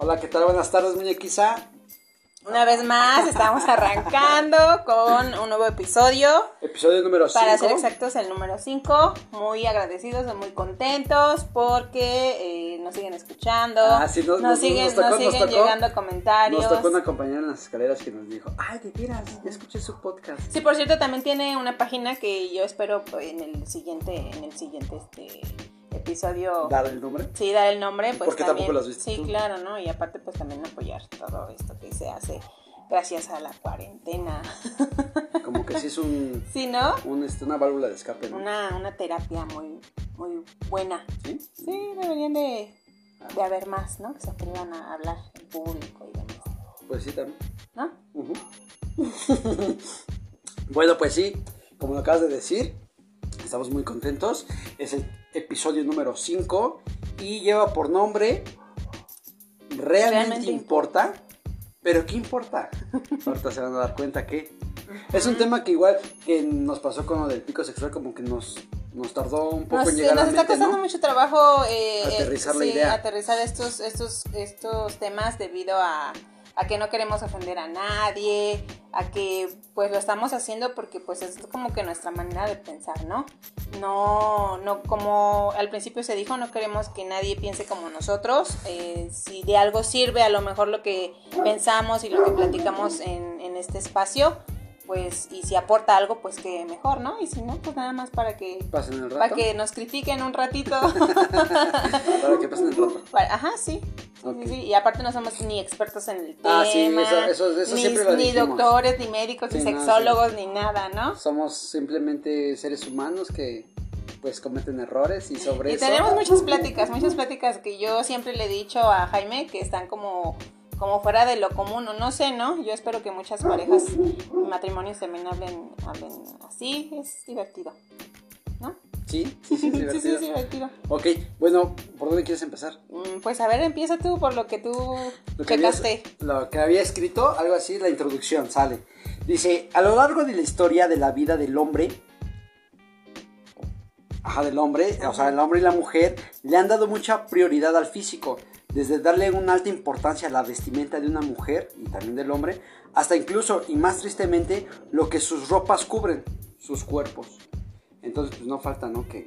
Hola, ¿qué tal? Buenas tardes, muñequiza. Una vez más, estamos arrancando con un nuevo episodio. Episodio número 5. Para ser exactos, el número 5. Muy agradecidos y muy contentos porque eh, nos siguen escuchando. Ah, sí, nos- nos, nos- siguen, nos tocó- siguen tocó- llegando comentarios. Nos tocó una compañera en las escaleras que nos dijo, ay, de veras, ya escuché su podcast. Sí, por cierto, también tiene una página que yo espero pues, en el siguiente, en el siguiente este episodio. Dar el nombre. Sí, dar el nombre, pues ¿Por qué también. tampoco lo has visto Sí, tú? claro, ¿no? Y aparte, pues también apoyar todo esto que se hace gracias a la cuarentena. Como que sí es un, Sí, ¿no? un, este, una válvula de escape, ¿no? Una, una terapia muy, muy buena. ¿Sí? Sí, deberían de, de haber más, ¿no? Que se atrevan a hablar en público y demás. Pues sí, también. ¿No? Bueno, pues sí, como lo acabas de decir, estamos muy contentos. Es el episodio número 5 y lleva por nombre ¿Realmente, Realmente importa? ¿Pero qué importa? Ahorita se van a dar cuenta que es un tema que igual que nos pasó con lo del pico sexual, como que nos, nos tardó un poco Nos, en llegar nos a la está costando ¿no? mucho trabajo eh, Aterrizar eh, la sí, idea. aterrizar estos, estos, estos temas debido a, a que no queremos ofender a nadie, a que pues lo estamos haciendo porque pues es como que nuestra manera de pensar, ¿no? No, no como al principio se dijo, no queremos que nadie piense como nosotros. eh, si de algo sirve a lo mejor lo que pensamos y lo que platicamos en, en este espacio, pues y si aporta algo, pues que mejor, ¿no? Y si no, pues nada más para que Pasen el rato. para que nos critiquen un ratito. Para que pasen el rato. Para- Ajá, sí. Y aparte no somos ni expertos en el tema. Ah, sí, eso- eso- eso ni, siempre lo ni dijimos. doctores, ni médicos, Sí, ni no, sexólogos, ni nada, ¿no? Somos simplemente seres humanos que pues cometen errores y sobre Y eso... tenemos muchas pláticas, muchas pláticas que yo siempre le he dicho a Jaime que están como, como fuera de lo común, o no sé, ¿no? Yo espero que muchas parejas y matrimonios también hablen, hablen así, es divertido, ¿no? Sí, sí, sí, es Sí, sí, divertido. es divertido. Ok, bueno, ¿por dónde quieres empezar? Mm, Pues a ver, empieza tú por lo que tú Lo que, checaste. lo que había escrito, algo así, la introducción, sale. Dice, a lo largo de la historia de la vida del hombre, ajá, del hombre, o sea, el hombre y la mujer, le han dado mucha prioridad al físico, desde darle una alta importancia a la vestimenta de una mujer y también del hombre, hasta incluso, y más tristemente, lo que sus ropas cubren, sus cuerpos. Entonces, pues no falta, ¿no? Que,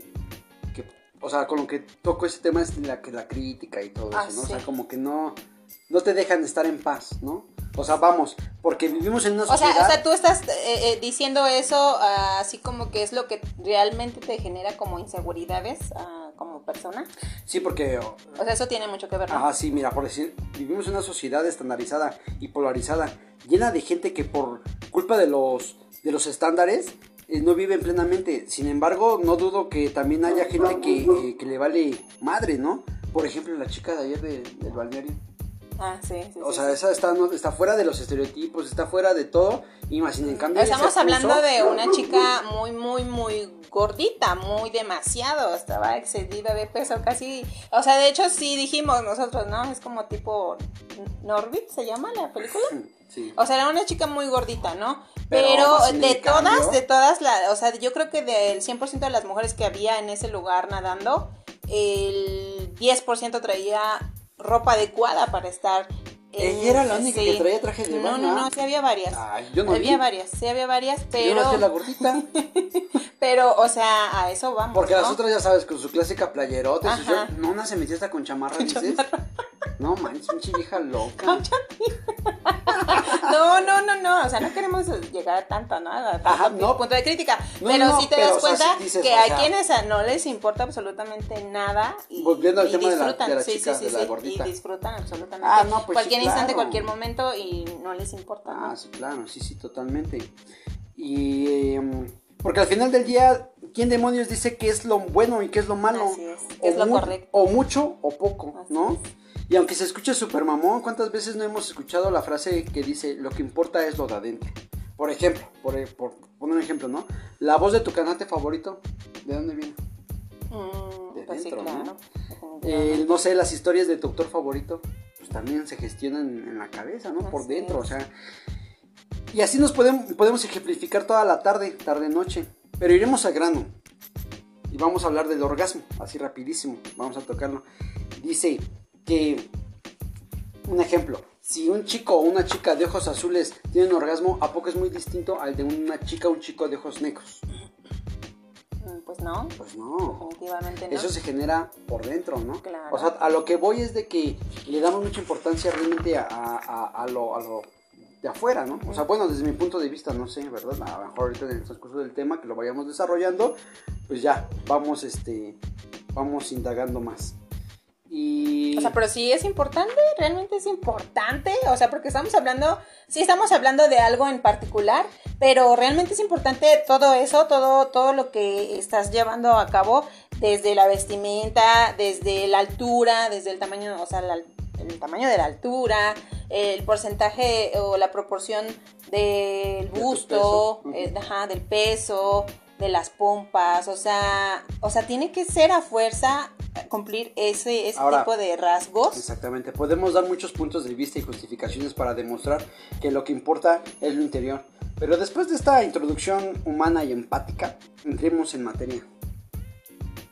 que o sea, con lo que toco ese tema es la, que la crítica y todo Ah, eso, ¿no? O sea, sí. como que no, no te dejan estar en paz, ¿no? O sea, vamos, porque vivimos en una O sea, sociedad... o sea, tú estás eh, eh, diciendo eso ah, así como que es lo que realmente te genera como inseguridades ah, como persona. Sí, porque... O sea, eso tiene mucho que ver, ¿no? Ajá, sí, mira, por decir, vivimos en una sociedad estandarizada y polarizada, llena de gente que por culpa de los, de los estándares eh, no viven plenamente. Sin embargo, no dudo que también haya gente que, eh, que le vale madre, ¿no? Por ejemplo, la chica de ayer de- del balneario. Ah, sí, sí. O sí, sea, esa está, no- está fuera de los estereotipos, está fuera de todo. Y más, sin en cambio... Estamos hablando puso- de una chica muy, muy, muy gordita, muy demasiado, estaba excedida de peso casi, o sea, de hecho sí dijimos nosotros, ¿no? Es como tipo Norbit, ¿se llama la película? Sí. O sea, era una chica muy gordita, ¿no? Pero, de cambio- todas, de todas, la, o sea, yo creo que del 100% de las mujeres que había en ese lugar nadando, el 10% traía ropa adecuada para estar. Ella era la única que traía traje de No, baño, no, no, ¿ah? sí había varias. Ay, yo no había vi. varias, sí había varias, Yo pero, no la gordita. pero, o sea, a eso vamos. Porque ¿no? las otras, ya sabes, con su clásica playerota. y su. No, una se metió hasta con chamarra, dices. No manches, pinche vieja loca. No, no, no, no, o sea, no queremos llegar a tanto, ¿no? A tanto Ajá, no. punto de crítica. No, pero no, sí te das o sea, cuenta sí dices, que o sea- quienes a- no les importa absolutamente nada. Y, Volviendo al y tema de la- disfrutan, de la sí, chica, de la gordita. Y disfrutan absolutamente. Ah, no, pues cualquier instante, cualquier momento y no les importa. Ah, sí, claro, sí, sí, totalmente. Y. em, porque al final del día, ¿quién demonios dice qué es lo bueno y qué es lo malo? Así es, es O lo mu- correcto. O mucho o poco, Así ¿no? es. Y aunque se escuche súper mamón, ¿cuántas veces no hemos escuchado la frase que dice lo que importa es lo de adentro? Por ejemplo, por, por poner un ejemplo, ¿no? La voz de tu cantante favorito, ¿de dónde viene? Mm, De pues sí, dentro, ¿no? Eh, no sé, las historias de tu autor favorito, pues también se gestionan en la cabeza, ¿no? Por dentro, o sea. Y así nos podemos, podemos ejemplificar toda la tarde, tarde-noche. Pero iremos al grano. Y vamos a hablar del orgasmo, así rapidísimo. Vamos a tocarlo. Dice que un ejemplo, si un chico o una chica de ojos azules tiene un orgasmo, ¿a poco es muy distinto al de una chica o un chico de ojos negros? Mm, Pues no, Pues no. definitivamente no. Eso se genera por dentro, ¿no? Claro. O sea, a lo que voy es de que le damos mucha importancia realmente a, a- a lo, a lo de afuera, ¿no? O sea, bueno, desde mi punto de vista, no sé, ¿verdad? A lo mejor ahorita en el transcurso del tema que lo vayamos desarrollando, pues ya, vamos, este, vamos indagando más. Y... O sea, pero sí es importante, realmente es importante, o sea, porque estamos hablando, sí estamos hablando de algo en particular, pero realmente es importante todo eso, todo, todo lo que estás llevando a cabo, desde la vestimenta, desde la altura, desde el tamaño, o sea, la- el tamaño de la altura, el porcentaje o la proporción del busto, peso. Eh, ajá, del peso, de las pompas, o sea, o sea, tiene que ser a fuerza cumplir ese, ese Ahora, tipo de rasgos. Exactamente, podemos dar muchos puntos de vista y justificaciones para demostrar que lo que importa es lo interior. Pero después de esta introducción humana y empática, entremos en materia.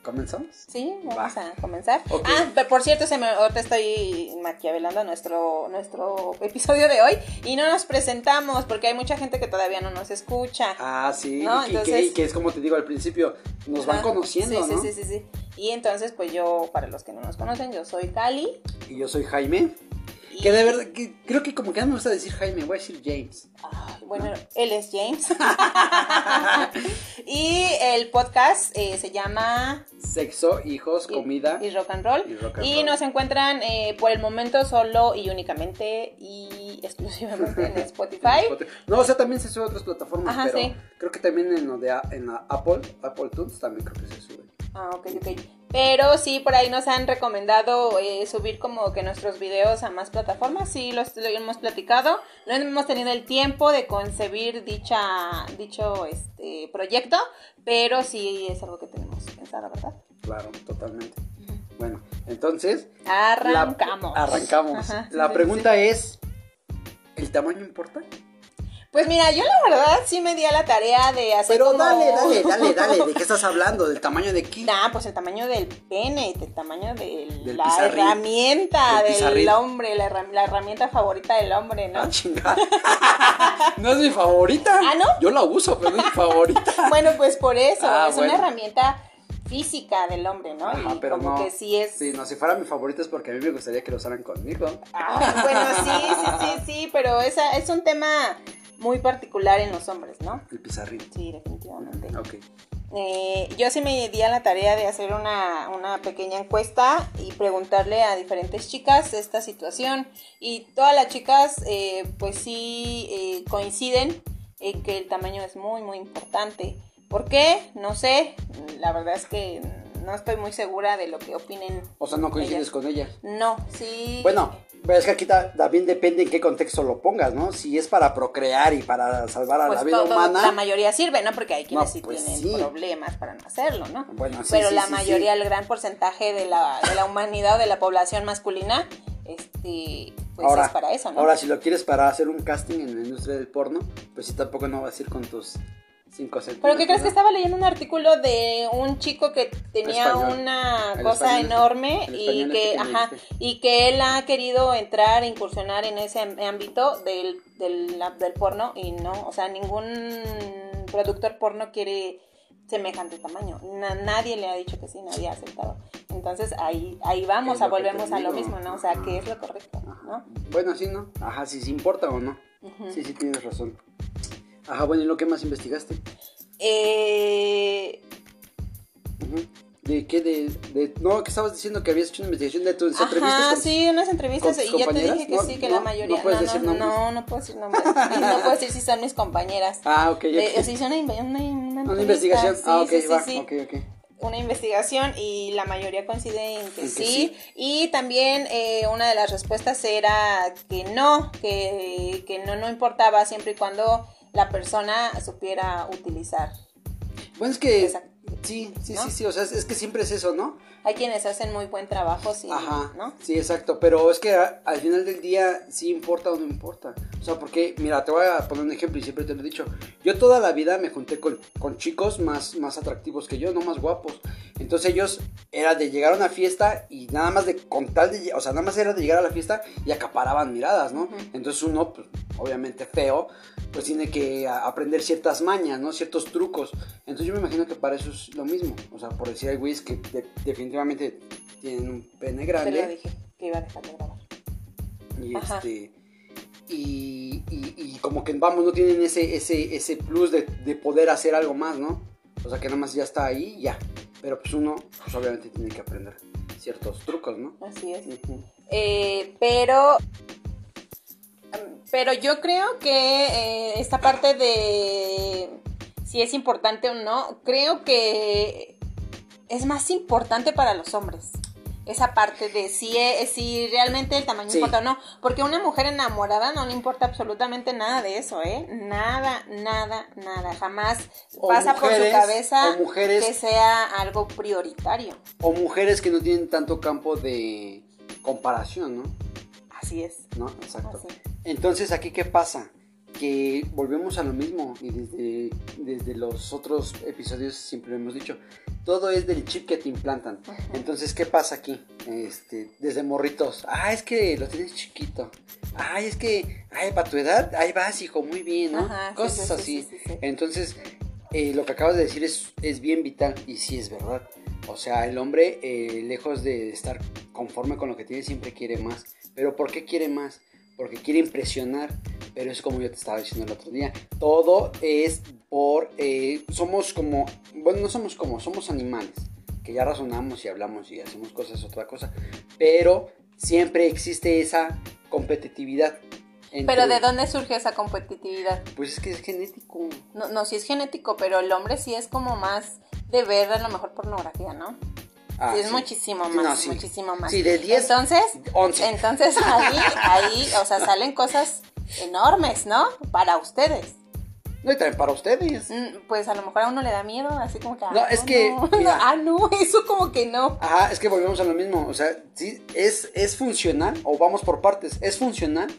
¿Comenzamos? Sí, vamos Va. a comenzar. Ah, pero por cierto, se me, ahorita estoy maquiavelando nuestro, nuestro episodio de hoy y no nos presentamos porque hay mucha gente que todavía no nos escucha. Ah, sí, No, y, que- entonces- y que es como te digo al principio, nos van conociendo, sí, ¿no? Sí, sí, sí, sí. Y entonces, pues yo, para los que no nos conocen, yo soy Cali. Y yo soy Jaime, que de verdad, que creo que como que no me gusta decir Jaime, voy a decir James. Ay, bueno, él es James. y el podcast eh, se llama Sexo, hijos, y- comida. y, rock and roll. y rock and Y roll. nos encuentran eh, por el momento solo y únicamente y exclusivamente en Spotify. No, o sea, también se sube a otras plataformas, Ajá, pero sí. creo que también en, lo de, en la Apple, Apple Tunes también creo que se sube. Ah, ok, ok. Pero sí, por ahí nos han recomendado eh, subir como que nuestros videos a más plataformas. Sí, los, lo hemos platicado. No hemos tenido el tiempo de concebir dicha, dicho este, proyecto, pero sí es algo que tenemos pensado, ¿verdad? Claro, totalmente. Bueno, entonces... Arrancamos. La, arrancamos. Ajá, la sí, pregunta es, ¿el tamaño importa? Pues mira, yo la verdad sí me di a la tarea de hacer Pero como... dale, dale, dale, dale, ¿de qué estás hablando? ¿Del tamaño de qué? Nah, pues el tamaño del pene, el tamaño de Del la pizarrín. herramienta Del hombre, la, herram- la herramienta favorita del hombre, ¿no? Ah, chingada. no es mi favorita. ¿Ah, no? Yo la uso, pero no es mi favorita. Bueno, pues por eso, Ah, es bueno. una herramienta física del hombre, ¿no? Ajá, y pero como no. que sí es... Sí, no, si fuera mi favorita es porque a mí me gustaría que lo usaran conmigo. Ah, bueno, sí, sí, sí, sí, pero esa es un tema muy particular en los hombres, ¿no? El pizarrín. Sí, definitivamente. Ok. Eh, yo sí me di a la tarea de hacer una, una pequeña encuesta y preguntarle a diferentes chicas esta situación. Y todas las chicas, eh, pues sí, eh, coinciden en que el tamaño es muy, muy importante. ¿Por qué? No sé. La verdad es que no estoy muy segura de lo que opinen. O sea, no coincides ellas. con ella. No, sí. Bueno, pero es que aquí ta- también depende en qué contexto lo pongas, ¿no? Si es para procrear y para salvar a pues la vida todo- humana. la mayoría sirve, ¿no? Porque hay quienes No, sí pues tienen sí. problemas para no hacerlo, ¿no? Bueno, sí, Pero sí, la mayoría, el gran porcentaje de la, de la humanidad o de la población masculina, este, pues ahora, es para eso, ¿no? ahora, si lo quieres para hacer un casting en la industria del porno, pues sí, tampoco no vas a ir con tus 5 centímetros. Pero ¿qué crees ¿no? que estaba leyendo un artículo de un chico que tenía Español. una cosa este- enorme y que, este ajá, dijiste. y que él ha querido entrar, incursionar en ese ámbito del, del, del porno y no, o sea, ningún productor porno quiere semejante tamaño. Na- nadie le ha dicho que sí, nadie ha aceptado. Entonces ahí, ahí vamos, a volvemos a lo mismo, ¿no? O sea, ¿qué es lo correcto? ¿no? Bueno, sí, ¿no? Ajá, si sí, importa o no. Sí, sí, tienes razón. Ajá, bueno, ¿y lo que más investigaste? Eh. ¿De qué? De, de- No, que estabas diciendo que habías hecho una investigación de tus entrevistas. Con- sí, unas entrevistas con tus y ya te dije que No, sí, que no, la mayoría. no puedes no, decir no, nombres. no, no puedo decir nombres. Y no puedo decir si son mis compañeras. Ah, ok, Eh, ok. se hizo una, una, una Una investigación. sí, ah, ok, sí, sí, va. sí. Ok, ok. Una investigación y la mayoría coincide en que, En que sí. sí. Y también eh, una de las respuestas era que no, que, que no, no importaba siempre y cuando la persona supiera utilizar. Bueno, es que. Exacto. Sí, sí, ¿No? sí, sí. O sea, es, es que siempre es eso, ¿no? Hay quienes hacen muy buen trabajo, sí, Ajá. ¿no? Sí, exacto. Pero es que a- al final del día, sí importa o no importa. O sea, porque, mira, te voy a poner un ejemplo y siempre te lo he dicho. Yo toda la vida me junté con, con chicos más, más atractivos que yo, no más guapos. Entonces ellos era de llegar a una fiesta y nada más de con tal de, o sea, nada más era de llegar a la fiesta y acaparaban miradas, ¿no? Entonces uno, pues, obviamente feo, pues tiene que aprender ciertas mañas, ¿no? Ciertos trucos. Entonces yo me imagino que para eso es lo mismo. O sea, por decir hay güeyes que definitivamente tienen un pene grande. Te lo dije, que iba a dejar de grabar. Y este. Y, y, como que vamos, no tienen ese, ese, ese plus de, de, poder hacer algo más, ¿no? O sea que nada más ya está ahí, ya. Pero pues uno, pues obviamente tiene que aprender ciertos trucos, ¿no? Así es. eh, pero pero yo creo que eh, esta parte de si es importante o no, creo que es más importante para los hombres. Esa parte de si, es, si realmente el tamaño importa o no. Porque a una mujer enamorada no le importa absolutamente nada de eso, ¿eh? Nada, nada, nada. Jamás pasa por su cabeza que sea algo prioritario. O mujeres que no tienen tanto campo de comparación, ¿no? Así es. ¿No? Exacto. Entonces, ¿aquí qué pasa? Que volvemos a lo mismo y desde, desde los otros episodios siempre lo hemos dicho, todo es del chip que te implantan. Entonces, ¿qué pasa aquí? Este, desde morritos, ah, es que lo tienes chiquito. Ay, es que, ay, para tu edad, ahí vas, hijo, muy bien, ¿no? Cosas así. Entonces, eh, lo que acabas de decir es, es bien vital y sí es verdad. O sea, el hombre, eh, lejos de estar conforme con lo que tiene, siempre quiere más. Pero ¿por qué quiere más? Porque quiere impresionar. Pero es como yo te estaba diciendo el otro día. Todo es por... Eh, somos como... Bueno, no somos como, somos animales. Que ya razonamos y hablamos y hacemos cosas, otra cosa. Pero siempre existe esa competitividad. Pero ¿de dónde surge esa competitividad? Pues es que es genético. No, no, sí es genético, pero el hombre sí es como más de ver a lo mejor pornografía, ¿no? Ah, sí, es muchísimo más, muchísimo más. Sí, de 10, entonces, 11. Entonces ahí, ahí, o sea, salen cosas enormes, ¿no? Para ustedes. No, y también para ustedes. Mm, pues a lo mejor a uno le da miedo, así como que... No, es que... ah, no, eso como que no. Ajá, es que volvemos a lo mismo. O sea, sí, es, es funcional, o vamos por partes. ¿Es funcional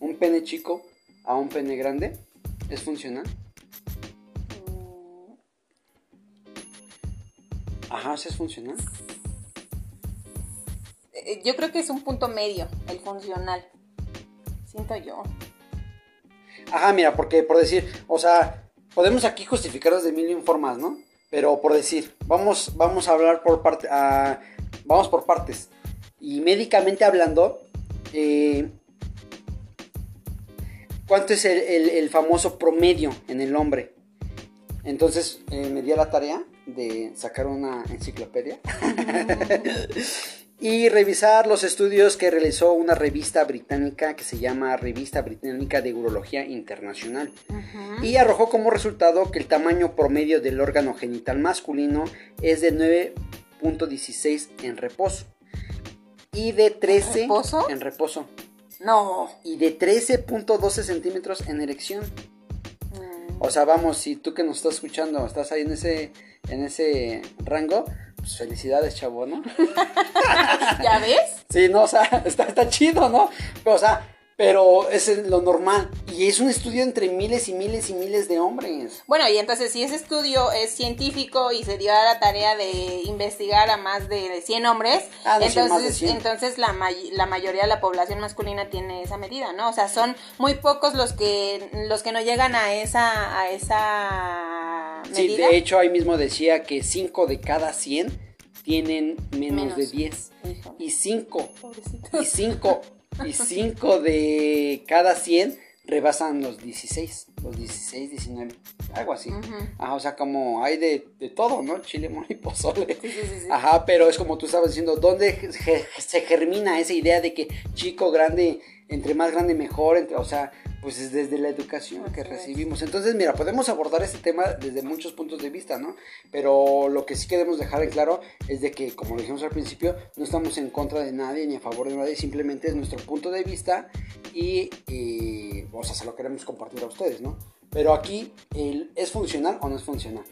un pene chico a un pene grande? ¿Es funcional? Ajá, ¿eso es funcional? Eh, yo creo que es un punto medio, el funcional. Siento yo. Ajá, mira, porque por decir, o sea, podemos aquí justificarlos de mil formas, ¿no? Pero por decir, vamos, vamos a hablar por parte, vamos por partes. Y médicamente hablando, eh, ¿cuánto es el, famoso promedio en el hombre? Entonces eh, me di la tarea de sacar una enciclopedia y revisar los estudios que realizó una revista británica que se llama Revista Británica de Urología Internacional. Y arrojó como resultado que el tamaño promedio del órgano genital masculino es de 9.16 en reposo. Y de 13 ¿En reposo? En reposo. No. Y de 13.12 centímetros en erección. Mm. O sea, vamos, si tú que nos estás escuchando estás ahí en ese en ese rango, pues felicidades, chavo, ¿no? ¿Ya ves? Sí, no, o sea, está, está chido, ¿no? o sea, pero es lo normal. Y es un estudio entre miles y miles y miles de hombres. Bueno, y entonces si ese estudio es científico y se dio a la tarea de investigar a más de 100 hombres, ah, entonces, entonces la, la mayoría de la población masculina tiene esa medida, ¿no? O sea, son muy pocos los que, los que no llegan a esa, a esa medida. Sí, de hecho ahí mismo decía que 5 de cada 100 tienen menos, de 10. Y 5. Y 5 y 5 de cada 100 rebasan los 16, los 16, 19, algo así. Ajá, o sea, como hay de, de todo, ¿no? Chile, y pozole. Ajá, pero es como tú estabas diciendo, ¿dónde se germina esa idea de que chico, grande, entre más grande mejor, entre, o sea, pues es desde la educación que recibimos. Entonces, mira, podemos abordar este tema desde muchos puntos de vista, ¿no? Pero lo que sí queremos dejar en claro es de que, como lo dijimos al principio, no estamos en contra de nadie ni a favor de nadie, simplemente es nuestro punto de vista y, o sea, se lo queremos compartir a ustedes, ¿no? Pero aquí, ¿es funcional o no es funcional?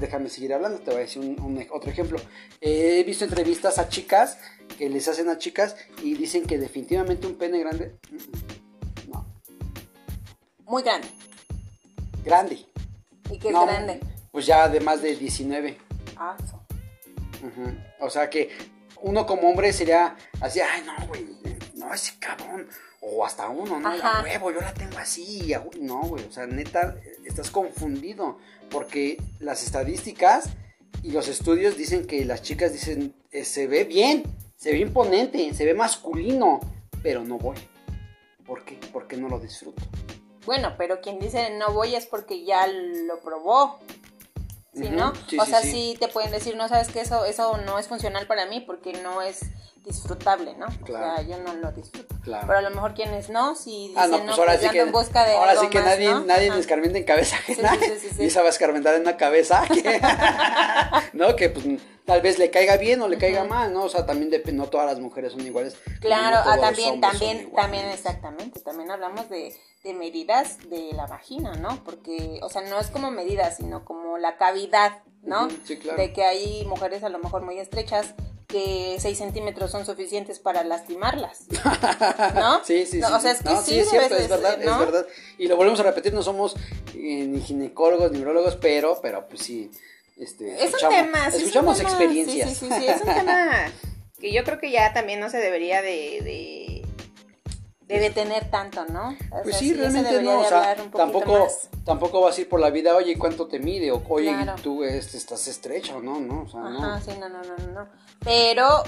déjame seguir hablando, te voy a decir un, otro ejemplo. he visto entrevistas a chicas que les hacen a chicas y dicen que definitivamente un pene grande Muy grande. Grande. ¿Y qué es No, grande? Pues ya de más de 19. Ah, eso. O sea que uno como hombre sería así, ay, no, güey, no, ese cabrón. O hasta uno, no, Ajá. a huevo, yo la tengo así. a hue- No, güey, o sea, neta, estás confundido. Porque las estadísticas y los estudios dicen que las chicas dicen, eh, se ve bien, se ve imponente, se ve masculino, pero no voy. ¿Por qué? Porque no lo disfruto. Bueno, pero quien dice no voy es porque ya lo probó. ¿Sí, no? sí, o sí, sea, sí. sí. te pueden decir, no sabes que eso, eso no es funcional para mí porque no es disfrutable, ¿no? Claro. O sea, yo no lo disfruto. Claro. Pero a lo mejor quienes no, si dicen, Ah, no, no, pues ahora pues sí que, en busca de ahora algo sí que más, nadie, ¿no? nadie Ajá. escarmienta en cabeza ajena. Sí, sí. Y esa va a escarmentar en una cabeza que, no, que pues tal vez le caiga bien o le caiga mal, ¿no? O sea, también dep- no todas las mujeres son iguales. Claro, no ah, también, también, también, exactamente. También hablamos de, de medidas de la vagina, ¿no? Porque, o sea, no es como medidas, sino como la cavidad, ¿no? Sí, claro. De que hay mujeres a lo mejor muy estrechas que 6 centímetros son suficientes para lastimarlas, ¿no? Sí, sí, No, sí. o sea, es sí. que No, sí, es cierto, es verdad, ¿no? es verdad. Y lo volvemos a repetir, no somos eh, ni ginecólogos ni urólogos, pero, pero pues sí, este, Es un escuchamos, tema, sí, es un escuchamos tema, experiencias. Sí, sí, sí, sí, es un tema que yo creo que ya también no se debería de, de, de detener tanto, ¿no? O Pues sea, sí, realmente no, o sea, tampoco, más. tampoco vas a ir por la vida, oye, ¿cuánto te mide? O, oye, Claro. tú este, estás estrecha o no, ¿no? O sea, Ajá, no. sí, no, no, no, no. Pero,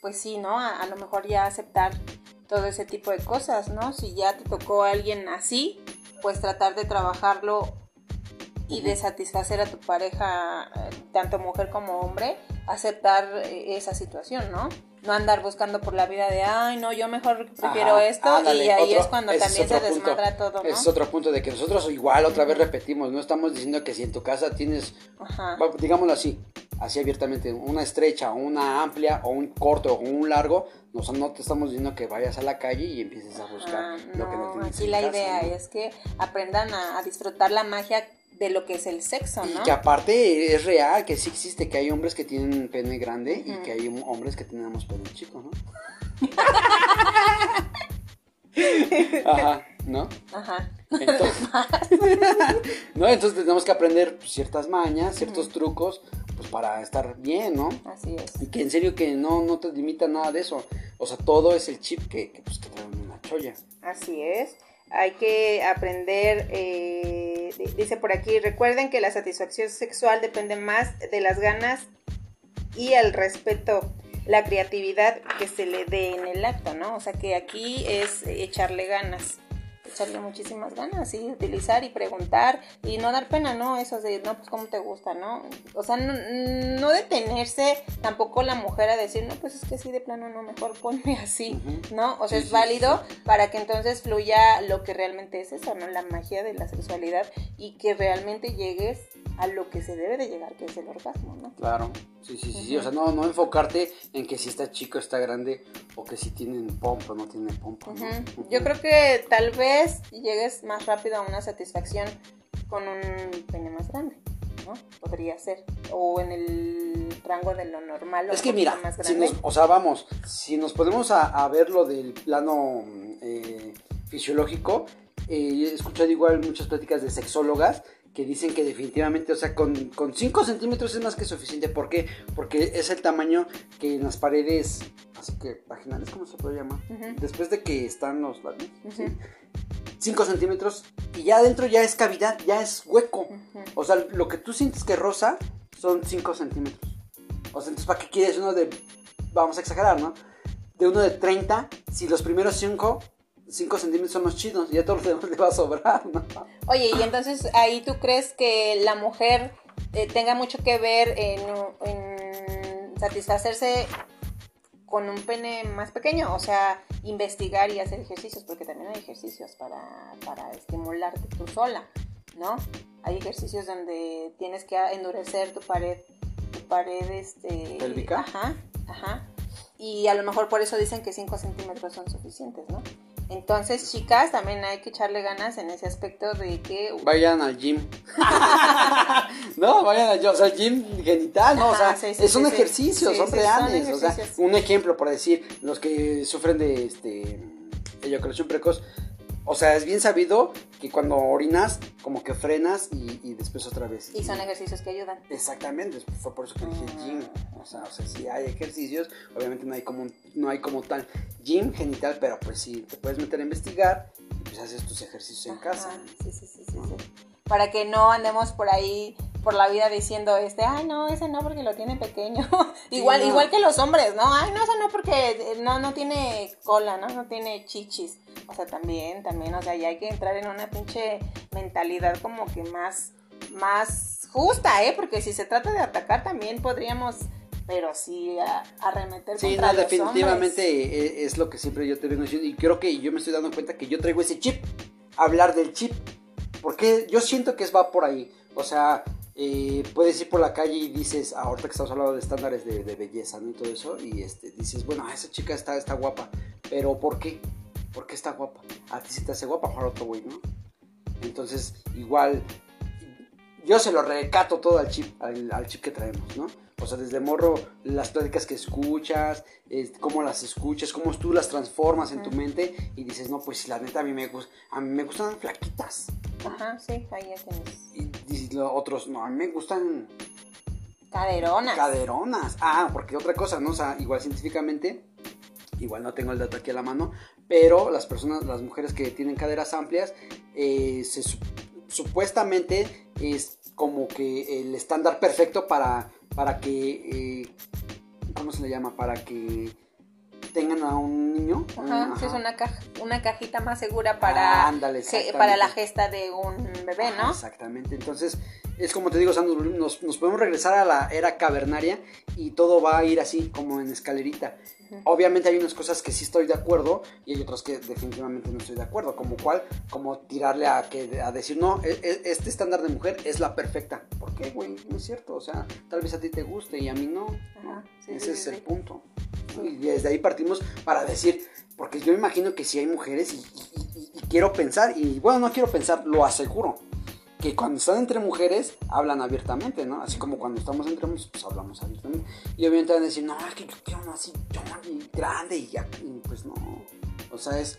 pues sí, ¿no? A, a lo mejor ya aceptar todo ese tipo de cosas, ¿no? Si ya te tocó a alguien así, pues tratar de trabajarlo y de satisfacer a tu pareja, eh, tanto mujer como hombre, aceptar eh, esa situación, ¿no? No andar buscando por la vida de, ay, no, yo mejor prefiero Ajá, esto, y ahí otro- es cuando es también se punto. desmadra todo, ¿no? Ese es otro punto de que nosotros igual otra vez repetimos, no estamos diciendo que si en tu casa tienes, Ajá. digámoslo así, así abiertamente, una estrecha, una amplia, o un corto, o un largo, no, no te estamos diciendo que vayas a la calle y empieces a buscar Ah, lo que no tienes aquí en la casa, idea ¿no? es que aprendan a, a disfrutar la magia de lo que es el sexo, Y ¿no? que aparte es real, que sí existe, que hay hombres que tienen pene grande y que hay hombres que tenemos pene chico, ¿no? Ajá, ¿no? Ajá. Entonces, ¿no? Entonces tenemos que aprender ciertas mañas, ciertos trucos, pues para estar bien, ¿no? Así es. Y que en serio que no, no te limita nada de eso. O sea, todo es el chip que, que, pues, que trae una cholla. Así es. Hay que aprender, eh, di- dice por aquí, recuerden que la satisfacción sexual depende más de las ganas y el respeto, la creatividad que se le dé en el acto, ¿no? O sea que aquí es echarle ganas, echarle muchísimas ganas y utilizar y preguntar y no dar pena, ¿no? Eso de, no, pues cómo te gusta, ¿no? O sea, no, no detenerse tampoco la mujer a decir, no, pues es que sí, de plano, no, mejor ponme así. ¿no? O sea, es válido para que entonces fluya lo que realmente es eso, ¿no? La magia de la sexualidad y que realmente llegues a lo que se debe de llegar, que es el orgasmo, ¿no? Claro, sí, sí, sí, sí. O sea, no, no enfocarte en que si está chico, está grande, o que si tienen pompa o no tienen pompa. Yo creo que tal vez llegues más rápido a una satisfacción con un pene más grande, ¿no? Podría ser. O en el rango de lo normal. o Es que mira, más si nos, o sea, vamos, si nos ponemos a, a verlo del plano eh, fisiológico, eh, he escuchado igual muchas pláticas de sexólogas que dicen que definitivamente, o sea, con 5 centímetros es más que suficiente. ¿Por qué? Porque es el tamaño que en las paredes, así que vaginales, ¿cómo se puede llamar? Después de que están los labios, ¿sí? Ujú. 5 centímetros y ya adentro ya es cavidad, ya es hueco. O sea, lo que tú sientes que rosa son 5 centímetros. O sea, entonces, ¿para qué quieres uno de, vamos a exagerar, ¿no? De uno de 30, si los primeros 5, 5 centímetros son los chidos, ya todo lo demás le va a sobrar, ¿no? Oye, y entonces ahí tú crees que la mujer eh, tenga mucho que ver en, en satisfacerse con un pene más pequeño, o sea, investigar y hacer ejercicios, porque también hay ejercicios para, para estimularte tú sola, ¿no? Hay ejercicios donde tienes que endurecer tu pared, tu pared, este... Ajá, ajá. Y a lo mejor por eso dicen que 5 centímetros son suficientes, ¿no? Entonces, chicas, también hay que echarle ganas en ese aspecto de que... Vayan al gym. no, vayan al gym, o sea, gym genital, ¿no? O sea, Ajá, sí, sí, es un sí, ejercicio, son reales. o sea, un ejemplo, por decir, los que sufren de este eyaculación precoz, O sea, es bien sabido que cuando orinas, como que frenas y, y después otra vez. Y son ejercicios que ayudan. Exactamente, fue por eso que dije Ah. gym. O sea, o sea, sí hay ejercicios, obviamente no hay como, no hay como tal gym genital, pero pues sí, te puedes meter a investigar y pues haces tus ejercicios en Ajá, casa. Sí, sí, sí, sí, sí. Para que no andemos por ahí por la vida diciendo este, ay no, ese no porque lo tiene pequeño. igual, no. igual que los hombres, ¿no? Ay no, ese no porque eh, no, no tiene cola, ¿no? No tiene chichis. O sea, también, también, o sea, ya hay que entrar en una pinche mentalidad como que más, más justa, ¿eh? Porque si se trata de atacar también podríamos, pero sí a- arremeter Sí, contra no, los definitivamente hombres. e- es, lo que siempre yo te vengo diciendo y creo que yo me estoy dando cuenta que yo traigo ese chip, hablar del chip, porque yo siento que es va por ahí, o sea, eh, puedes ir por la calle y dices, ah, ahorita que estamos hablando de estándares de, de belleza, ¿no? Y todo eso, y este, dices, bueno, esa chica está, está guapa, pero ¿por qué? ¿Por qué está guapa? A ti se te hace guapa, para otro güey, ¿no? Entonces, igual, yo se lo recato todo al chip, al, al chip que traemos, ¿no? O sea, desde morro, las pláticas que escuchas, es, cómo las escuchas, cómo tú las transformas en tu mente y dices, no, pues la neta a mí me, gus- a mí me gustan flaquitas. Ajá, sí, ahí ya tienes. Y, y los otros, no, a mí me gustan Caderonas. caderonas. Ah, porque otra cosa, ¿no? O sea, igual científicamente, igual no tengo el dato aquí a la mano, pero las personas, las mujeres que tienen caderas amplias, eh, se su- supuestamente es como que el estándar perfecto para, para que, eh, ¿cómo se le llama? Para que tengan a un niño. Ajá, sí, es una, caja, una cajita más segura para, Ah, ándale, para la gesta de un bebé, ¿no? Exactamente. Entonces, es como te digo, o sea, nos, podemos regresar a la era cavernaria y todo va a ir así, como en escalerita. Obviamente hay unas cosas que sí estoy de acuerdo y hay otras que definitivamente no estoy de acuerdo. Como cuál, como tirarle a, que, a decir, no, e- e- este estándar de mujer es la perfecta. ¿Por qué, güey? No es cierto. O sea, tal vez a ti te guste y a mí no. ¿no? Ajá, sí, Ese sí, es sí, el punto. Y desde ahí partimos para decir, porque yo imagino que si hay mujeres y, y- y- y quiero pensar, y bueno, no quiero pensar, lo aseguro, que cuando están entre mujeres hablan abiertamente, ¿no? Así como cuando estamos entre hombres, pues hablamos abiertamente. Y obviamente van a decir, no, es que yo quiero uno así, yo, grande, y ya, y pues no. O sea, es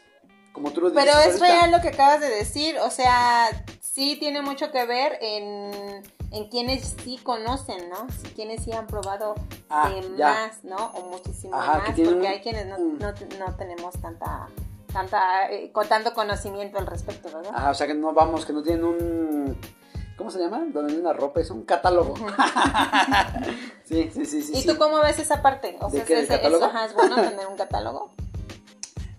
como tú lo dices. Pero es ahorita. real lo que acabas de decir, o sea, sí tiene mucho que ver en, en quienes sí conocen, ¿no? Sí, quienes sí han probado Ah, de más, ¿no? O muchísimo Ajá, más, tienen porque hay quienes no, no, no tenemos tanta, tanta, eh, tanto conocimiento al respecto, ¿verdad? Ajá, o sea, que no vamos, que no tienen un... ¿Cómo se llama? Donde hay una ropa, es un catálogo. sí, sí, sí, sí. ¿Y sí. tú cómo ves esa parte? O ¿De sea, qué, es, es- catálogo? ajá, ¿es bueno tener un catálogo?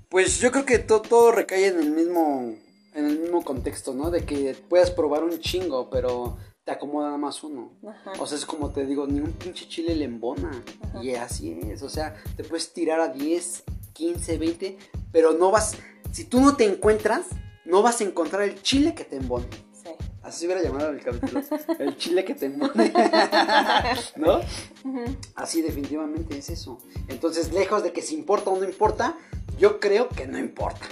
Pues yo creo que to- todo recae en el mismo en el mismo contexto, ¿no? De que puedas probar un chingo, pero te acomoda nada más uno. Ajá. O sea, es como te digo, ni un pinche chile le embona. Ajá. Y así es. O sea, te puedes tirar a 10, 15, 20, pero no vas. Si tú no te encuentras, no vas a encontrar el chile que te embone. Sí. Así se hubiera llamado el capítulo. el chile que te embone. ¿No? Así definitivamente es eso. Entonces, lejos de que si importa o no importa, yo creo que no importa.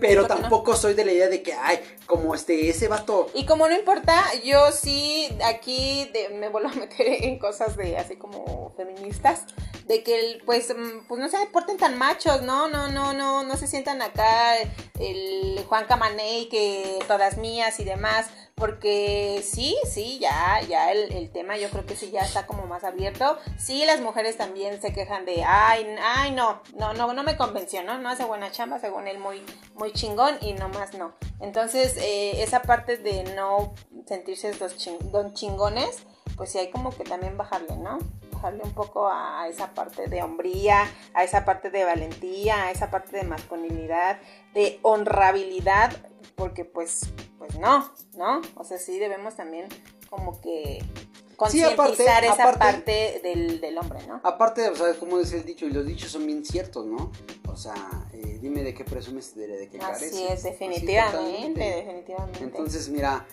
Pero no. tampoco soy de la idea de que, ay, como este, ese vato. Y como no importa, yo sí aquí de- me vuelvo a meter en cosas de así como feministas, de que el- pues, mm, pues no se porten tan machos, ¿no? No, no, no, no se sientan acá el Juan Camaney que todas mías y demás, porque sí, sí, ya, ya el, tema yo creo que sí ya está como más abierto. Sí, las mujeres también se quejan de, ay, ay, no, no, no, no me convenció, ¿no? No hace buena chamba, según él muy, muy chingón y nomás no. Entonces, eh, esa parte de no sentirse estos ching- don chingones, pues sí hay como que también bajarle, ¿no? Bajarle un poco a esa parte de hombría, a esa parte de valentía, a esa parte de masculinidad, de honrabilidad, porque pues, pues no, ¿no? O sea, sí debemos también como que Sí, aparte- concientizar esa aparte- parte del, del hombre, ¿no? Aparte, o sea, como dice el dicho, y los dichos son bien ciertos, ¿no? O sea, eh, dime de qué presumes y de qué careces. Así es, definitivamente, definitivamente. Entonces, mira,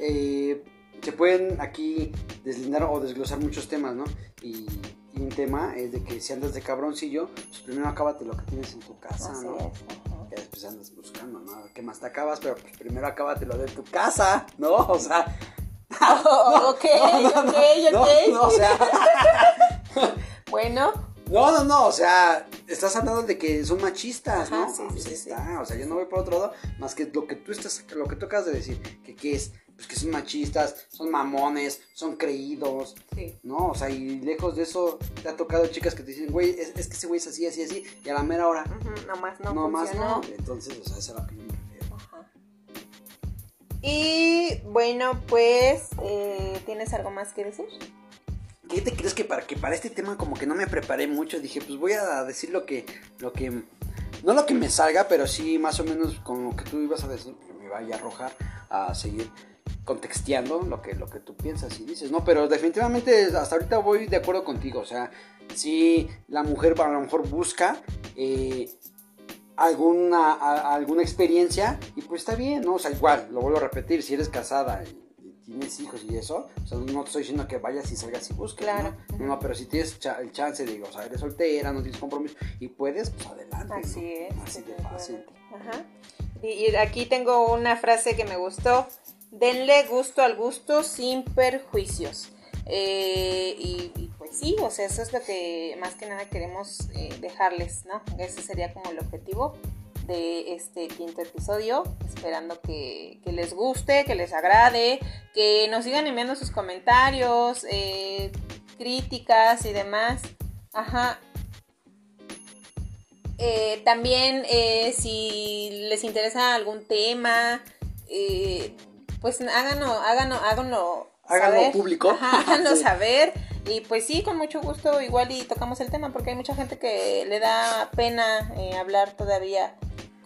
eh, se pueden aquí deslindar o desglosar muchos temas, ¿no? Y, y un tema es de que si andas de cabroncillo, pues primero acábate lo que tienes en tu casa, Así ¿no? es. Ya después andas buscando, ¿no? ¿Qué más te acabas? Pero pues primero acábate lo de tu casa, ¿no? O sea... Oh, ok, no, no, ok, no, ok. no, o sea... Bueno, No, no, no, o sea, estás hablando de que son machistas, Ajá, ¿no? sí, Pues sí, ahí sí. está, o sea, yo no voy por otro lado, más que lo que tú estás, lo que tú acabas de decir, que qué es, pues que son machistas, son mamones, son creídos, Sí. ¿no? O sea, y lejos de eso, te ha tocado chicas que te dicen, güey, es, es que ese güey es así, así, así, y a la mera hora, Ujú, Nomás no, no, más no. Entonces, o sea, eso es a lo que yo me refiero. Ajá. Y bueno, pues, eh, ¿tienes algo más que decir? ¿Qué te crees que para que para este tema como que no me preparé mucho? Dije, pues voy a decir lo que, lo que, no lo que me salga, pero sí más o menos con lo que tú ibas a decir, que me vaya a arrojar a seguir contexteando lo que, lo que tú piensas y dices, ¿no? Pero definitivamente hasta ahorita voy de acuerdo contigo, o sea, si la mujer a lo mejor busca eh, alguna, a- alguna experiencia y pues está bien, ¿no? O sea, igual, lo vuelvo a repetir, si eres casada y, y tienes hijos y eso, o sea, no te estoy diciendo que vayas y salgas y busques, Claro. ¿no? No, pero si tienes cha- el chance de, o sea, eres soltera, no tienes compromiso y puedes, pues adelante. Así ¿no? es. Así de fácil. Ajá. Y, y aquí tengo una frase que me gustó. Denle gusto al gusto sin perjuicios. Eh, y, pues sí, o sea, eso es lo que más que nada queremos eh, dejarles, ¿no? Ese sería como el objetivo de este quinto episodio, esperando que, les guste, que les agrade, que nos sigan enviando sus comentarios, eh, críticas y demás. Ajá, también si les interesa algún tema, pues háganlo, háganlo, háganlo, Háganlo saber. público. Ajá, háganlo Sí. saber. Y pues sí, con mucho gusto igual y tocamos el tema porque hay mucha gente que le da pena eh, hablar todavía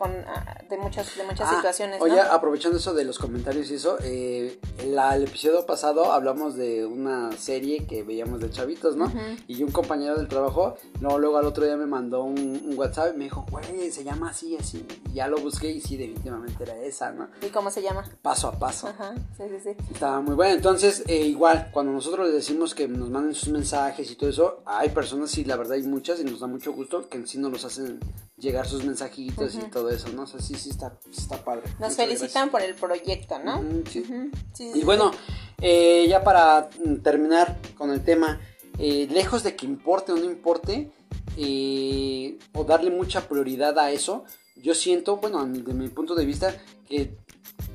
con, ah, de muchas, de muchas Ah, situaciones. ¿no? Oye, aprovechando eso de los comentarios y eso, eh, en la- el episodio pasado hablamos de una serie que veíamos de chavitos, ¿no? Y un compañero del trabajo, luego, luego al otro día me mandó un, un WhatsApp y me dijo, güey, se llama así, así. Y ya lo busqué y sí, definitivamente era esa, ¿no? ¿Y cómo se llama? Paso a paso. Ajá, sí, sí, sí. Estaba muy bueno. Entonces, eh, igual, cuando nosotros les decimos que nos manden sus mensajes y todo eso, hay personas, y la verdad hay muchas, y nos da mucho gusto, que en sí nos los hacen llegar sus mensajitos y todo eso, ¿no? O sea, sí, sí está, está padre. Nos Muchas felicitan por el proyecto, ¿no? Sí. Sí, sí, Y bueno, eh, ya para terminar con el tema, eh, lejos de que importe o no importe, eh, o darle mucha prioridad a eso, yo siento, bueno, desde mi punto de vista, que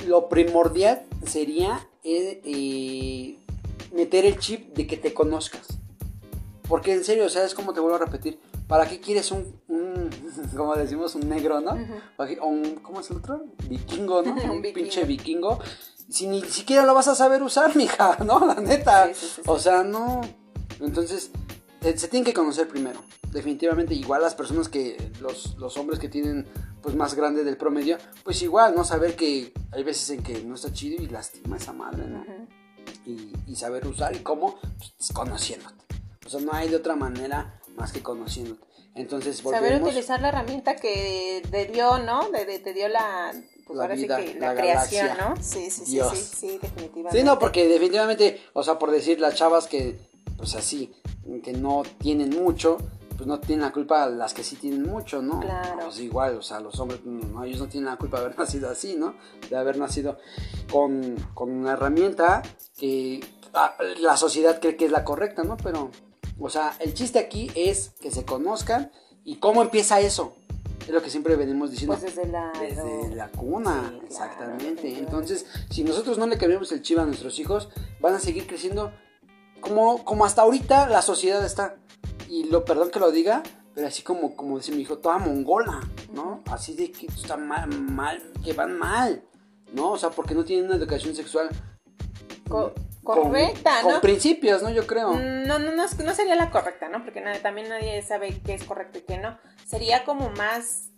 lo primordial sería meter el chip de que te conozcas. Porque en serio, ¿sabes cómo te vuelvo a repetir? ¿Para qué quieres un, un como decimos, un negro, no? Ujú. ¿Para qué- o un, ¿Cómo es el otro? Vikingo, ¿no? Un un vikingo. pinche vikingo. Si ni siquiera lo vas a saber usar, mija, ¿no? La neta. Sí, sí, sí, sí. O sea, no. Entonces, eh, se tienen que conocer primero. Definitivamente, igual las personas que, los, los hombres que tienen, pues más grande del promedio, pues igual, ¿no? Saber que hay veces en que no está chido y lastima esa madre, ¿no? Y, y saber usar y cómo, pues, conociéndote. O sea, no hay de otra manera más que conociéndote. Entonces, Saber volvemos. utilizar la herramienta que te dio, ¿no? De, de- te dio la, pues La ahora vida, sí que la, la creación, galaxia. ¿no? Sí, sí, Dios. sí, sí, definitivamente. Sí, no, porque definitivamente, o sea, por decir las chavas que, pues así, que no tienen mucho, pues no tienen la culpa las que sí tienen mucho, ¿no? Claro. Pues igual, o sea, los hombres, no, ellos no tienen la culpa de haber nacido así, ¿no? De haber nacido con, con una herramienta que ah, la sociedad cree que es la correcta, ¿no? Pero, o sea, el chiste aquí es que se conozcan y cómo empieza eso. Es lo que siempre venimos diciendo. Pues desde la... Desde la cuna, Sí, exactamente. Entonces, si nosotros no le cambiamos el chivo a nuestros hijos, van a seguir creciendo como, como hasta ahorita la sociedad está. Y lo, perdón que lo diga, pero así como, como dice mi hijo, toda mongola, ¿no? Así de que está mal, mal, que van mal, ¿no? O sea, porque no tienen una educación sexual Co- correcta, con ¿no? principios, ¿no? Yo creo. No, no, no, no sería la correcta, ¿no? Porque nadie- también nadie sabe qué es correcto y qué no. Sería como más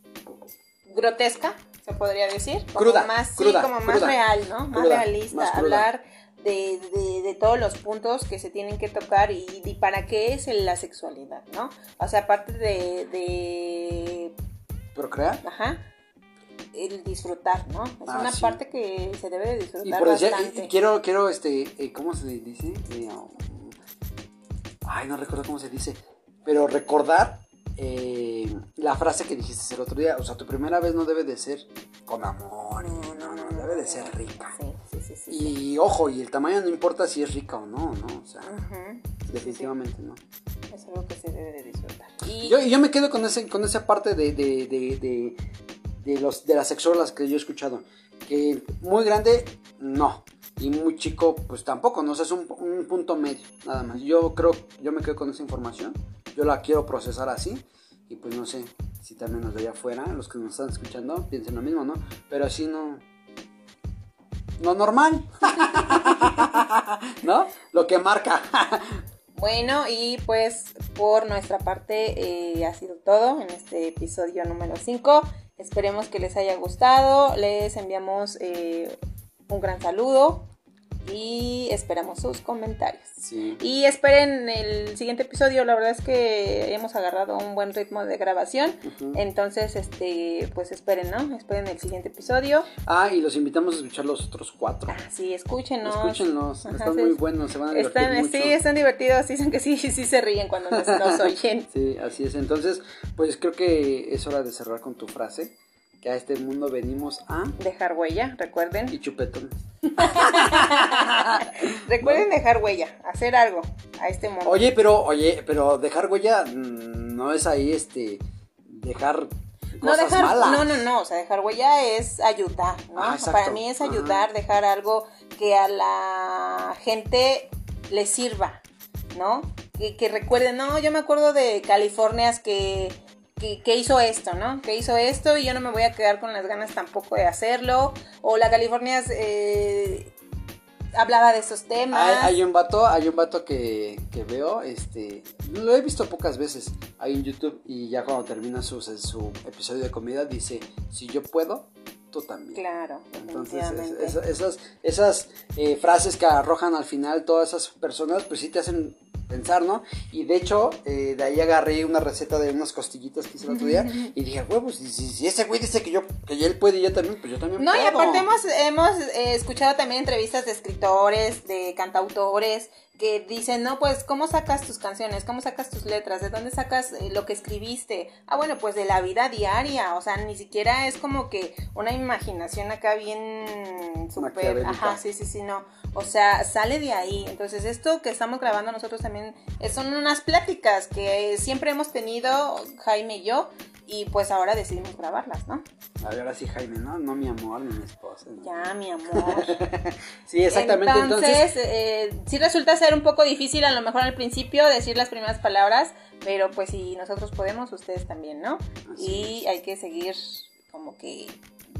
grotesca, se podría decir. Como Cruda, más, sí, cruda, como más real, ¿no? Más realista. más hablar de, de- de todos los puntos que se tienen que tocar y, y para qué es la sexualidad, ¿no? O sea, aparte de, de Procrear. ajá, el disfrutar, ¿no? Es Ah, una sí. parte que se debe de disfrutar Y por decir, bastante. y- y quiero, quiero, este, eh, ¿cómo se dice? Eh, um, ay, no recuerdo cómo se dice, pero recordar eh, la frase que dijiste el otro día, o sea, tu primera vez no debe de ser con amor, y no, no, debe de ser rica. Sí, sí, sí. Y ojo, y el tamaño no importa si es rica o no, ¿no, o sea, definitivamente no. Es algo que se debe de disfrutar. Y Yo, yo me quedo con, ese, con esa parte de, de, de, de, de los, de las sexólogas que yo he escuchado. Que muy grande, no. Y muy chico, pues tampoco, no o sea, es un, un punto medio, nada más. Yo creo, yo me quedo con esa información. Yo la quiero procesar así. Y pues no sé si también los de allá afuera, los que nos están escuchando, piensen lo mismo, ¿no? Pero así no. No normal. ¿No? Lo que marca. Bueno, y pues por nuestra parte eh, ha sido todo en este episodio número 5. Esperemos que les haya gustado. Les enviamos eh, un gran saludo y esperamos sus comentarios. Sí. Y esperen el siguiente episodio, la verdad es que hemos agarrado un buen ritmo de grabación, entonces este pues esperen, ¿no? Esperen el siguiente episodio. Ah, y los invitamos a escuchar los otros cuatro. Sí, escúchenos. Escúchenlos, Ajá, están sí. muy buenos, se van a divertir Están, mucho. sí, están divertidos, dicen que sí, sí se ríen cuando nos, nos oyen. Sí, así es. Entonces, pues creo que es hora de cerrar con tu frase, que a este mundo venimos a Dejar huella, recuerden. y chupetones. Recuerden dejar huella, hacer algo a este mundo. Oye, pero, oye, pero dejar huella mm, no es ahí, este, dejar no dejar, malas. no, no, no, o sea, dejar huella es ayudar, ¿no? Ah. Para mí es ayudar, dejar algo que a la gente le sirva, ¿no? Que, que recuerden, no, yo me acuerdo de Californias que, que, que hizo esto, ¿no? Que hizo esto y yo no me voy a quedar con las ganas tampoco de hacerlo. O la Californias eh, hablaba de esos temas. Hay, hay un vato, hay un vato que, que veo, este, lo he visto pocas veces ahí en YouTube y ya cuando termina su, su episodio de comida dice, si yo puedo, tú también. Claro, Entonces, es- esas, esas eh, frases que arrojan al final todas esas personas, pues sí te hacen pensar, ¿no? Y de hecho, eh, de ahí agarré una receta de unas costillitas que hice el otro día y dije, huevos, si, si- ese güey dice que yo, que él puede y yo también, pues yo también No, y puedo. aparte hemos, hemos eh, escuchado también entrevistas de escritores, de cantautores, que dicen, no, pues, ¿cómo sacas tus canciones? ¿Cómo sacas tus letras? ¿De dónde sacas eh, lo que escribiste? Ah, bueno, pues de la vida diaria, o sea, ni siquiera es como que una imaginación acá bien súper, ajá, sí, sí, sí, no, o sea, sale de ahí, entonces esto que estamos grabando nosotros también eh, son unas pláticas que siempre hemos tenido, Jaime y yo, y pues ahora decidimos grabarlas, ¿no? A ver, ahora sí, Jaime, ¿no? No mi amor, ni mi esposa. ¿no? Ya, mi amor. Sí, exactamente. Entonces, Entonces, eh, sí resulta ser un poco difícil a lo mejor al principio decir las primeras palabras, pero pues si nosotros podemos, ustedes también, ¿no? Así y hay que seguir como que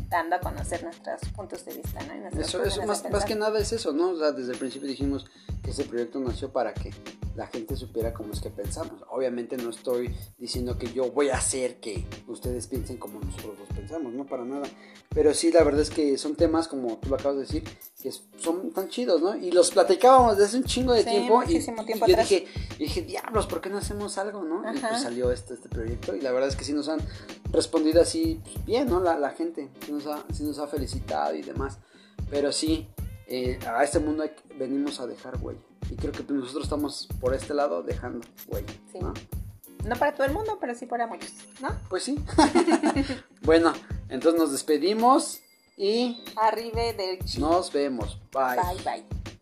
dando a conocer nuestros puntos de vista, ¿no? Eso, eso más, más que nada es eso, ¿no? O sea, desde el principio dijimos que ese proyecto nació para que la gente supiera cómo es que pensamos. Obviamente no estoy diciendo que yo voy a hacer que ustedes piensen como nosotros los pensamos, no para nada. Pero sí, la verdad es que son temas, como tú lo acabas de decir, que son tan chidos, ¿no? Y los platicábamos desde un chingo de Sí, tiempo. Y, muchísimo tiempo y yo dije, y dije, diablos, ¿por qué no hacemos algo, no? Y Ajá. pues salió este, este proyecto. Y la verdad es que sí nos han respondido así pues, bien, ¿no? La, la gente sí nos, ha, sí nos ha felicitado y demás. Pero sí, eh, a este mundo venimos a dejar huella. Y creo que nosotros estamos por este lado dejando huella. Sí. ¿no? No para todo el mundo, pero sí para muchos, ¿no? Pues sí. bueno, entonces nos despedimos y Arriba del chi. nos vemos. Bye. Bye, bye.